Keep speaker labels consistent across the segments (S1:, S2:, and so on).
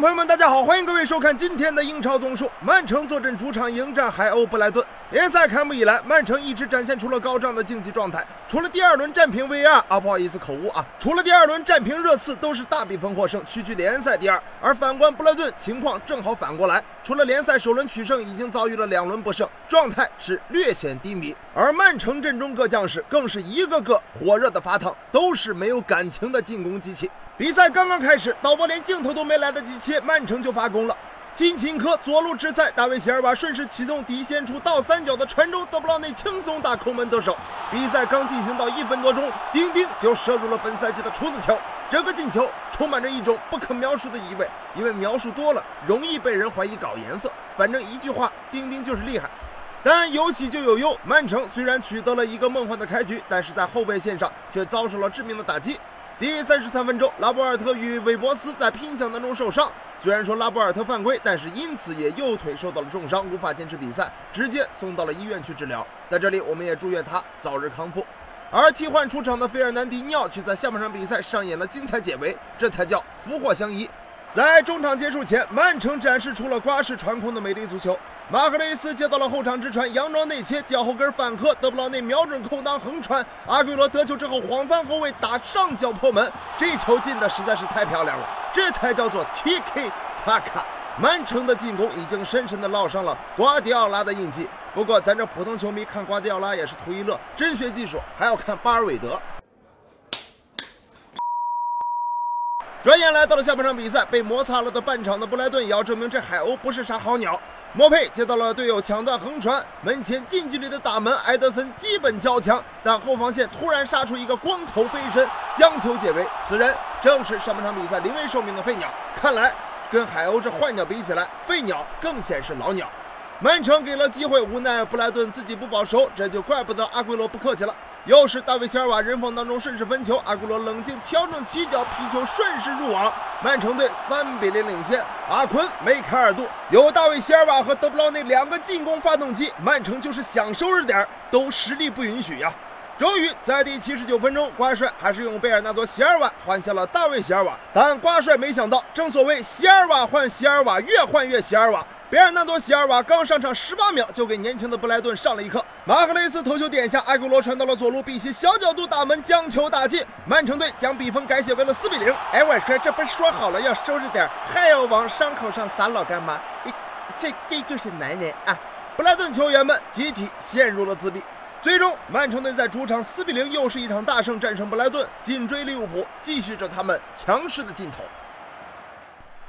S1: 朋友们，大家好，欢迎各位收看今天的英超综述。曼城坐镇主场迎战海鸥布莱顿。联赛开幕以来，曼城一直展现出了高涨的竞技状态。除了第二轮战平 VAR 啊，不好意思口误啊，除了第二轮战平热刺，都是大比分获胜，屈居联赛第二。而反观布莱顿，情况正好反过来，除了联赛首轮取胜，已经遭遇了两轮不胜，状态是略显低迷。而曼城阵中各将士更是一个个火热的发烫，都是没有感情的进攻机器。比赛刚刚开始，导播连镜头都没来得及切，曼城就发功了。金琴科左路直塞，大卫席尔瓦顺势启动底线处倒三角的传中，德布劳内轻松打空门得手。比赛刚进行到一分多钟，丁丁就射入了本赛季的处子球。整个进球充满着一种不可描述的意味，因为描述多了容易被人怀疑搞颜色。反正一句话，丁丁就是厉害。但有喜就有忧，曼城虽然取得了一个梦幻的开局，但是在后卫线上却遭受了致命的打击。第三十三分钟，拉波尔特与韦伯斯在拼抢当中受伤。虽然说拉波尔特犯规，但是因此也右腿受到了重伤，无法坚持比赛，直接送到了医院去治疗。在这里，我们也祝愿他早日康复。而替换出场的费尔南迪尼奥却在下半场比赛上演了精彩解围，这才叫福祸相依。在中场结束前，曼城展示出了瓜式传控的美丽足球。马克雷斯接到了后场直传，佯装内切，脚后跟反磕，德布劳内瞄准空当横传，阿圭罗得球之后晃翻后卫打上角破门，这球进的实在是太漂亮了，这才叫做 TK 塔卡。曼城的进攻已经深深的烙上了瓜迪奥拉的印记。不过咱这普通球迷看瓜迪奥拉也是图一乐，真学技术还要看巴尔韦德。转眼来到了下半场比赛，被摩擦了的半场的布莱顿也要证明这海鸥不是啥好鸟。莫佩接到了队友抢断横传，门前近距离的打门，埃德森基本交强，但后防线突然杀出一个光头飞身，将球解围。此人正是上半场比赛临危受命的飞鸟。看来跟海鸥这坏鸟比起来，废鸟更显是老鸟。曼城给了机会，无奈布莱顿自己不保熟，这就怪不得阿圭罗不客气了。又是大卫席尔瓦人防当中顺势分球，阿圭罗冷静调整起脚，皮球顺势入网，曼城队三比零领先。阿坤、梅开二度，有大卫席尔瓦和德布劳内两个进攻发动机，曼城就是想收拾点都实力不允许呀。终于在第七十九分钟，瓜帅还是用贝尔纳多·席尔瓦换下了大卫席尔瓦，但瓜帅没想到，正所谓席尔瓦换席尔瓦，越换越席尔瓦。贝尔纳多·席尔瓦刚上场十八秒，就给年轻的布莱顿上了一课。马克雷斯头球点下，埃圭罗传到了左路，比奇小角度打门，将球打进。曼城队将比分改写为了四比零。哎，我说这不是说好了要收拾点，还要往伤口上撒老干妈？这这就是男人啊！布莱顿球员们集体陷入了自闭。最终，曼城队在主场4比0，又是一场大胜，战胜布莱顿，紧追利物浦，继续着他们强势的劲头。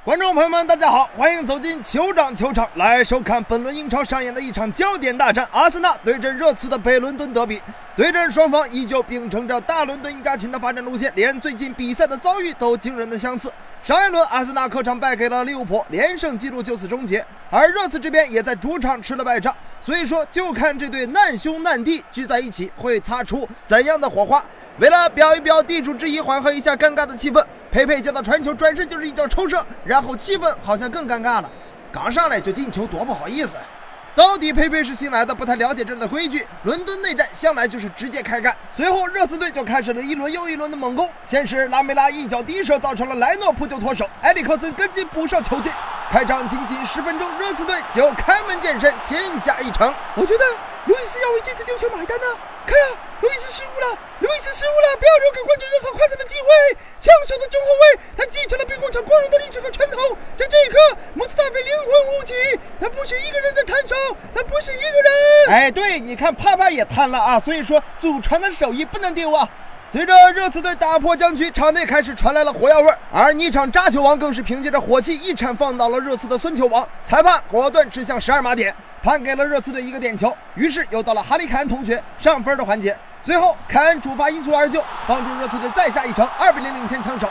S1: 观众朋友们，大家好，欢迎走进酋长球场来收看本轮英超上演的一场焦点大战——阿森纳对阵热刺的北伦敦德比。对阵双方依旧秉承着大伦敦一家亲的发展路线，连最近比赛的遭遇都惊人的相似。上一轮阿森纳客场败给了利物浦，连胜纪录就此终结，而热刺这边也在主场吃了败仗。所以说，就看这对难兄难弟聚在一起会擦出怎样的火花。为了表一表地主之谊，缓和一下尴尬的气氛，佩佩接到传球，转身就是一脚抽射，然后气氛好像更尴尬了。刚上来就进球，多不好意思。到底佩佩是新来的，不太了解这里的规矩。伦敦内战向来就是直接开干。随后热刺队就开始了一轮又一轮的猛攻。先是拉梅拉一脚低射，造成了莱诺扑救脱手，埃里克森跟进补射球进。开场仅仅十分钟，热刺队就开门见山，先下一城。
S2: 我觉得路易斯要为这次丢球买单呢。看啊，路易斯失误了，路易斯失误了，不要留给观众任何夸奖的机会。枪手的中后卫，他继承了兵工厂光荣的历史和传统。在这一刻，穆斯塔菲灵魂无敌，他不是一个人在摊手，他不是一个人。
S1: 哎，对，你看帕帕也摊了啊，所以说祖传的手艺不能丢啊。随着热刺队打破僵局，场内开始传来了火药味儿，而泥场扎球王更是凭借着火气一铲放倒了热刺的孙球王。裁判果断指向十二码点，判给了热刺队一个点球。于是又到了哈利凯恩同学上分的环节，最后凯恩主罚一蹴而就，帮助热刺队再下一城，二比零领先枪手。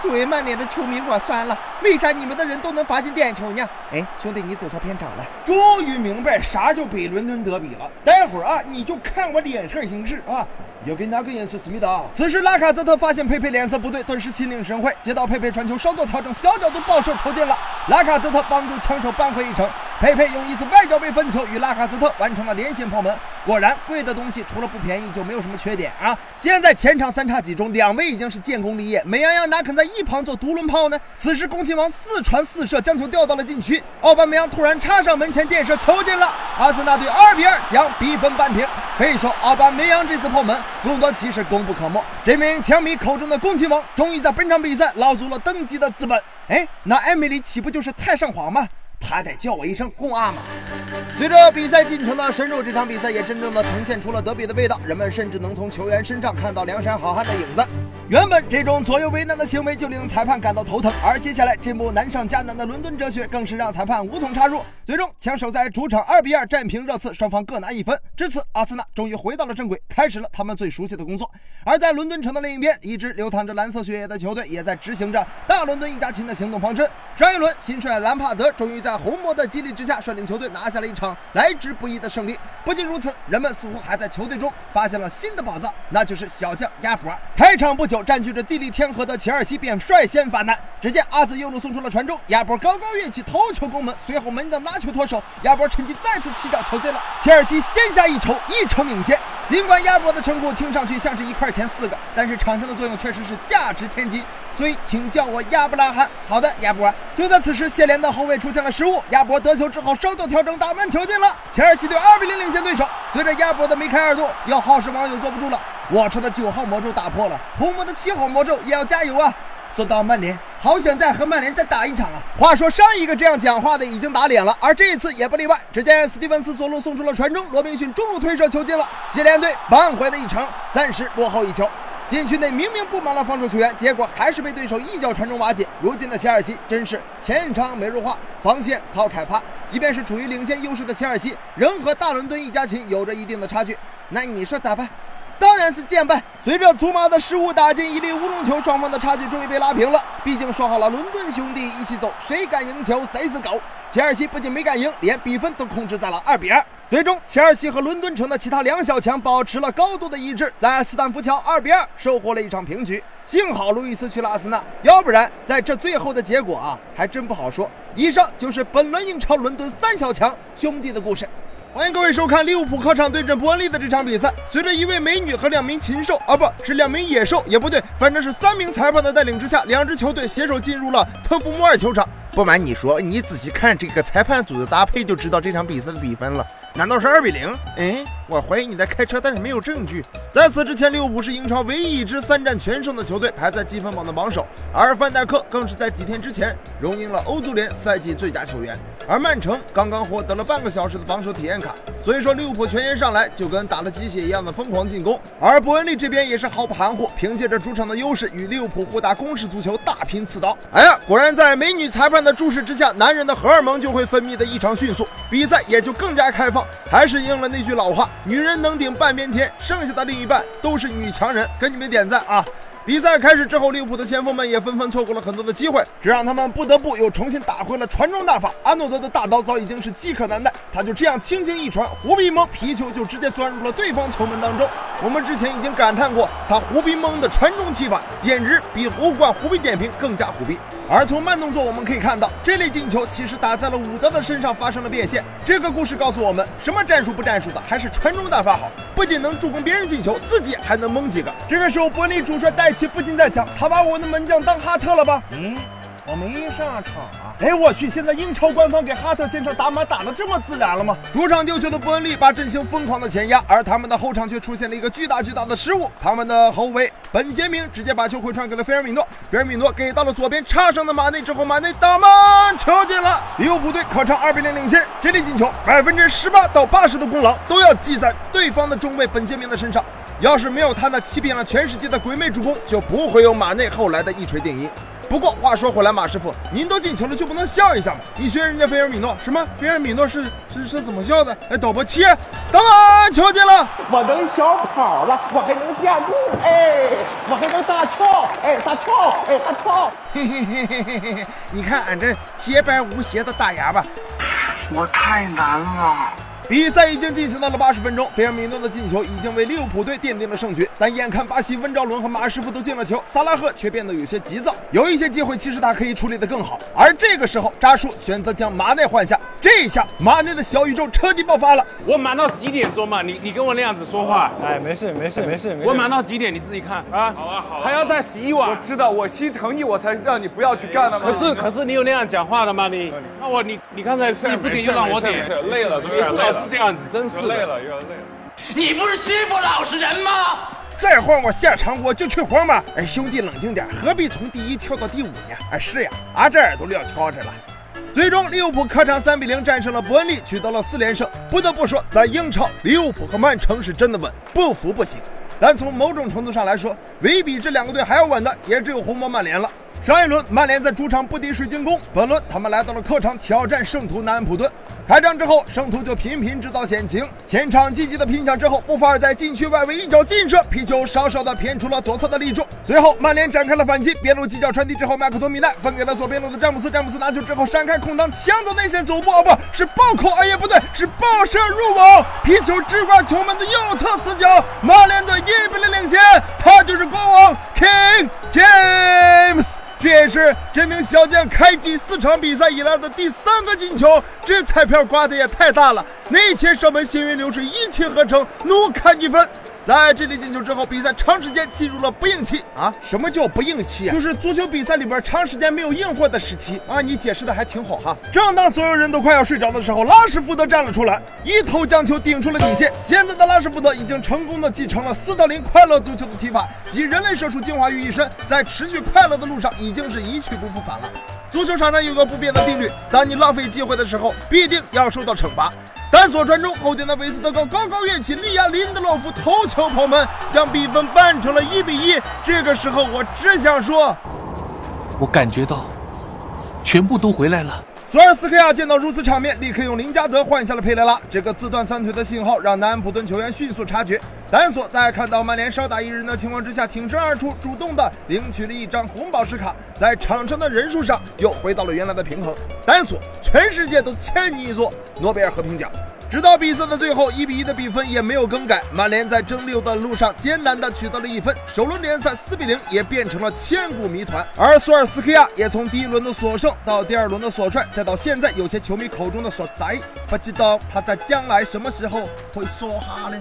S2: 作为曼联的球迷，我算了，为啥你们的人都能罚进点球呢？哎，兄弟，你走错片场了。
S3: 终于明白啥叫北伦敦德比了。待会儿啊，你就看我脸色行事啊。又给哪个颜色思密达？
S1: 此时拉卡泽特发现佩佩脸色不对，顿时心领神会，接到佩佩传球，稍作调整，小角度爆射球进了。拉卡泽特帮助枪手扳回一城。佩佩用一次外脚背分球与拉卡泽特完成了连线破门。果然，贵的东西除了不便宜就没有什么缺点啊！现在前场三叉戟中，两位已经是建功立业，美羊羊哪肯在一旁做独轮炮呢？此时，恭亲王四传四射，将球调到了禁区。奥巴梅扬突然插上门前垫射，球进了。阿森纳队二比二将比分扳平。可以说，奥巴梅扬这次破门功多骑士功不可没。这名枪迷口中的恭亲王，终于在本场比赛捞足了登基的资本。哎，那艾米丽岂不就是太上皇吗？他得叫我一声公阿玛。随着比赛进程的深入，这场比赛也真正的呈现出了德比的味道。人们甚至能从球员身上看到梁山好汉的影子。原本这种左右为难的行为就令裁判感到头疼，而接下来这幕难上加难的伦敦哲学更是让裁判无从插入。最终，枪手在主场二比二战平热刺，双方各拿一分。至此，阿森纳终于回到了正轨，开始了他们最熟悉的工作。而在伦敦城的另一边，一支流淌着蓝色血液的球队也在执行着大伦敦一家亲的行动方针。上一轮，新帅兰帕德终于在在红魔的激励之下，率领球队拿下了一场来之不易的胜利。不仅如此，人们似乎还在球队中发现了新的宝藏，那就是小将亚博。开场不久，占据着地利天河的切尔西便率先发难。只见阿兹右路送出了传中，亚波高高跃起头球攻门，随后门将拿球脱手，亚波趁机再次起脚球进了。切尔西先下一筹，一筹领先。尽管亚波的称呼听上去像是一块钱四个，但是场上的作用确实是价值千金，所以请叫我亚布拉罕。好的，亚波。就在此时，谢联的后卫出现了失误，亚波得球之后稍作调整，打门球进了。切尔西队二比零领先对手。随着亚波的梅开二度，有好事网友坐不住了。我车的九号魔咒打破了，红魔的七号魔咒也要加油啊！说到曼联，好想再和曼联再打一场啊！话说上一个这样讲话的已经打脸了，而这一次也不例外。只见斯蒂文斯左路送出了传中，罗宾逊中路推射球进了，西联队扳回了一城，暂时落后一球。禁区内明明布满了防守球员，结果还是被对手一脚传中瓦解。如今的切尔西真是前场没弱化，防线靠凯帕。即便是处于领先优势的切尔西，仍和大伦敦一家亲有着一定的差距。那你说咋办？当然是剑败。随着祖马的失误打进一粒乌龙球，双方的差距终于被拉平了。毕竟说好了，伦敦兄弟一起走，谁敢赢球谁是狗。切尔西不仅没敢赢，连比分都控制在了二比二。最终，切尔西和伦敦城的其他两小强保持了高度的一致，在斯坦福桥二比二收获了一场平局。幸好路易斯去了阿森纳，要不然在这最后的结果啊，还真不好说。以上就是本轮英超伦敦三小强兄弟的故事。
S4: 欢迎各位收看利物浦客场对阵伯恩利的这场比赛。随着一位美女和两名禽兽，啊，不是两名野兽，也不对，反正是三名裁判的带领之下，两支球队携手进入了特福莫尔球场。不瞒你说，你仔细看这个裁判组的搭配，就知道这场比赛的比分了。难道是二比零？哎，我怀疑你在开车，但是没有证据。在此之前，利物浦是英超唯一一支三战全胜的球队，排在积分榜的榜首。而范戴克更是在几天之前荣膺了欧足联赛季最佳球员。而曼城刚刚获得了半个小时的榜首体验卡，所以说利物浦全员上来就跟打了鸡血一样的疯狂进攻。而伯恩利这边也是毫不含糊，凭借着主场的优势与利物浦互打攻势足球，大拼刺刀。哎呀，果然在美女裁判的注视之下，男人的荷尔蒙就会分泌的异常迅速，比赛也就更加开放。还是应了那句老话，女人能顶半边天，剩下的另一半都是女强人。给你们点赞啊！比赛开始之后，利物浦的前锋们也纷纷错过了很多的机会，这让他们不得不又重新打回了传中大法。阿诺德的大刀早已经是饥渴难耐，他就这样轻轻一传，胡逼蒙皮球就直接钻入了对方球门当中。我们之前已经感叹过，他胡逼蒙的传中踢法简直比欧冠胡逼点评更加胡逼。而从慢动作我们可以看到，这类进球其实打在了伍德的身上发生了变现。这个故事告诉我们，什么战术不战术的，还是传中大法好，不仅能助攻别人进球，自己还能蒙几个。这个时候，伯利主帅带奇不禁在想，他把我的门将当哈特了吧？
S1: 嗯，我没上场啊。
S4: 哎，我去！现在英超官方给哈特先生打码打得这么自然了吗？主场丢球的伯恩利把阵型疯狂的前压，而他们的后场却出现了一个巨大巨大的失误。他们的后卫本杰明直接把球回传给了菲尔米诺，菲尔米诺给到了左边插上的马内之后，马内打门球进了，利物浦队客场二比零领先。这粒进球百分之十八到八十的功劳都要记在对方的中卫本杰明的身上。要是没有他那欺骗了全世界的鬼魅助攻，就不会有马内后来的一锤定音。不过话说回来，马师傅，您都进球了，就不能笑一下吗？你学人家菲尔米诺什么？菲尔米诺是是是怎么笑的？哎，导播切，打门球进了！
S5: 我能小跑了，我还能垫步，哎，我还能大跳，哎，大跳，哎，大跳。
S4: 嘿嘿嘿嘿嘿嘿嘿，你看俺这洁白无邪的大牙吧，
S6: 我太难了。
S1: 比赛已经进行到了八十分钟，菲尔米诺的进球已经为利物浦队奠定了胜局。但眼看巴西温兆伦和马师傅都进了球，萨拉赫却变得有些急躁。有一些机会其实他可以处理得更好，而这个时候扎叔选择将马内换下。这一下马内的小宇宙彻底爆发了。
S7: 我忙到几点钟嘛？你你跟我那样子说话，
S8: 哎，没事没事没事没事。
S7: 我忙到几点？你自己看啊。好啊好啊。还要再洗碗。
S8: 我知道我心疼你，我才让你不要去干的
S7: 吗？可是可是你有那样讲话的吗？你那我你你刚才你不点又让我点，
S8: 累了，
S7: 每次老是这样子，真是。
S8: 累了，有点累了。
S9: 你不是欺负老实人吗？
S1: 再换我下场，我就去黄马。哎，兄弟冷静点，何必从第一跳到第五呢？哎，是呀，俺这耳朵撂挑着了。最终，利物浦客场三比零战胜了伯恩利，取得了四连胜。不得不说，在英超，利物浦和曼城是真的稳，不服不行。但从某种程度上来说，唯比这两个队还要稳的，也只有红魔曼联了。上一轮曼联在主场不敌水晶宫，本轮他们来到了客场挑战圣徒南安普顿。开场之后，圣徒就频频制造险情，前场积极的拼抢之后，布法尔在禁区外围一脚劲射，皮球稍稍的偏出了左侧的立柱。随后曼联展开了反击，边路几脚传递之后，麦克托米奈分给了左边路的詹姆斯，詹姆斯拿球之后闪开空当，抢走内线走步，哦不是暴扣，哎也不对，是爆射入网，皮球直挂球门的右侧死角，曼联是这名小将开机四场比赛以来的第三个进球，这彩票刮的也太大了！内切射门，行云流水，一气呵成，怒砍一分。在这里进球之后，比赛长时间进入了不应期啊！什么叫不应期啊？就是足球比赛里边长时间没有硬货的时期啊！你解释的还挺好哈。正当所有人都快要睡着的时候，拉什福德站了出来，一头将球顶出了底线。现在的拉什福德已经成功的继承了斯特林快乐足球的踢法，集人类射术精华于一身，在持续快乐的路上已经是一去不复返了。足球场上有个不变的定律：当你浪费机会的时候，必定要受到惩罚。单锁传中，后点的维斯特高高高跃起，利亚林德洛夫头球破门，将比分扳成了一比一。这个时候，我只想说，
S10: 我感觉到全部都回来了。
S1: 索尔斯克亚见到如此场面，立刻用林加德换下了佩雷拉。这个自断三腿的信号让南安普顿球员迅速察觉。丹索在看到曼联少打一人的情况之下，挺身而出，主动的领取了一张红宝石卡，在场上的人数上又回到了原来的平衡。丹索，全世界都欠你一座诺贝尔和平奖。直到比赛的最后，一比一的比分也没有更改。曼联在争六的路上艰难地取得了一分，首轮联赛四比零也变成了千古谜团。而索尔斯克亚也从第一轮的所胜到第二轮的所帅，再到现在有些球迷口中的所宅，不知道他在将来什么时候会说哈呢？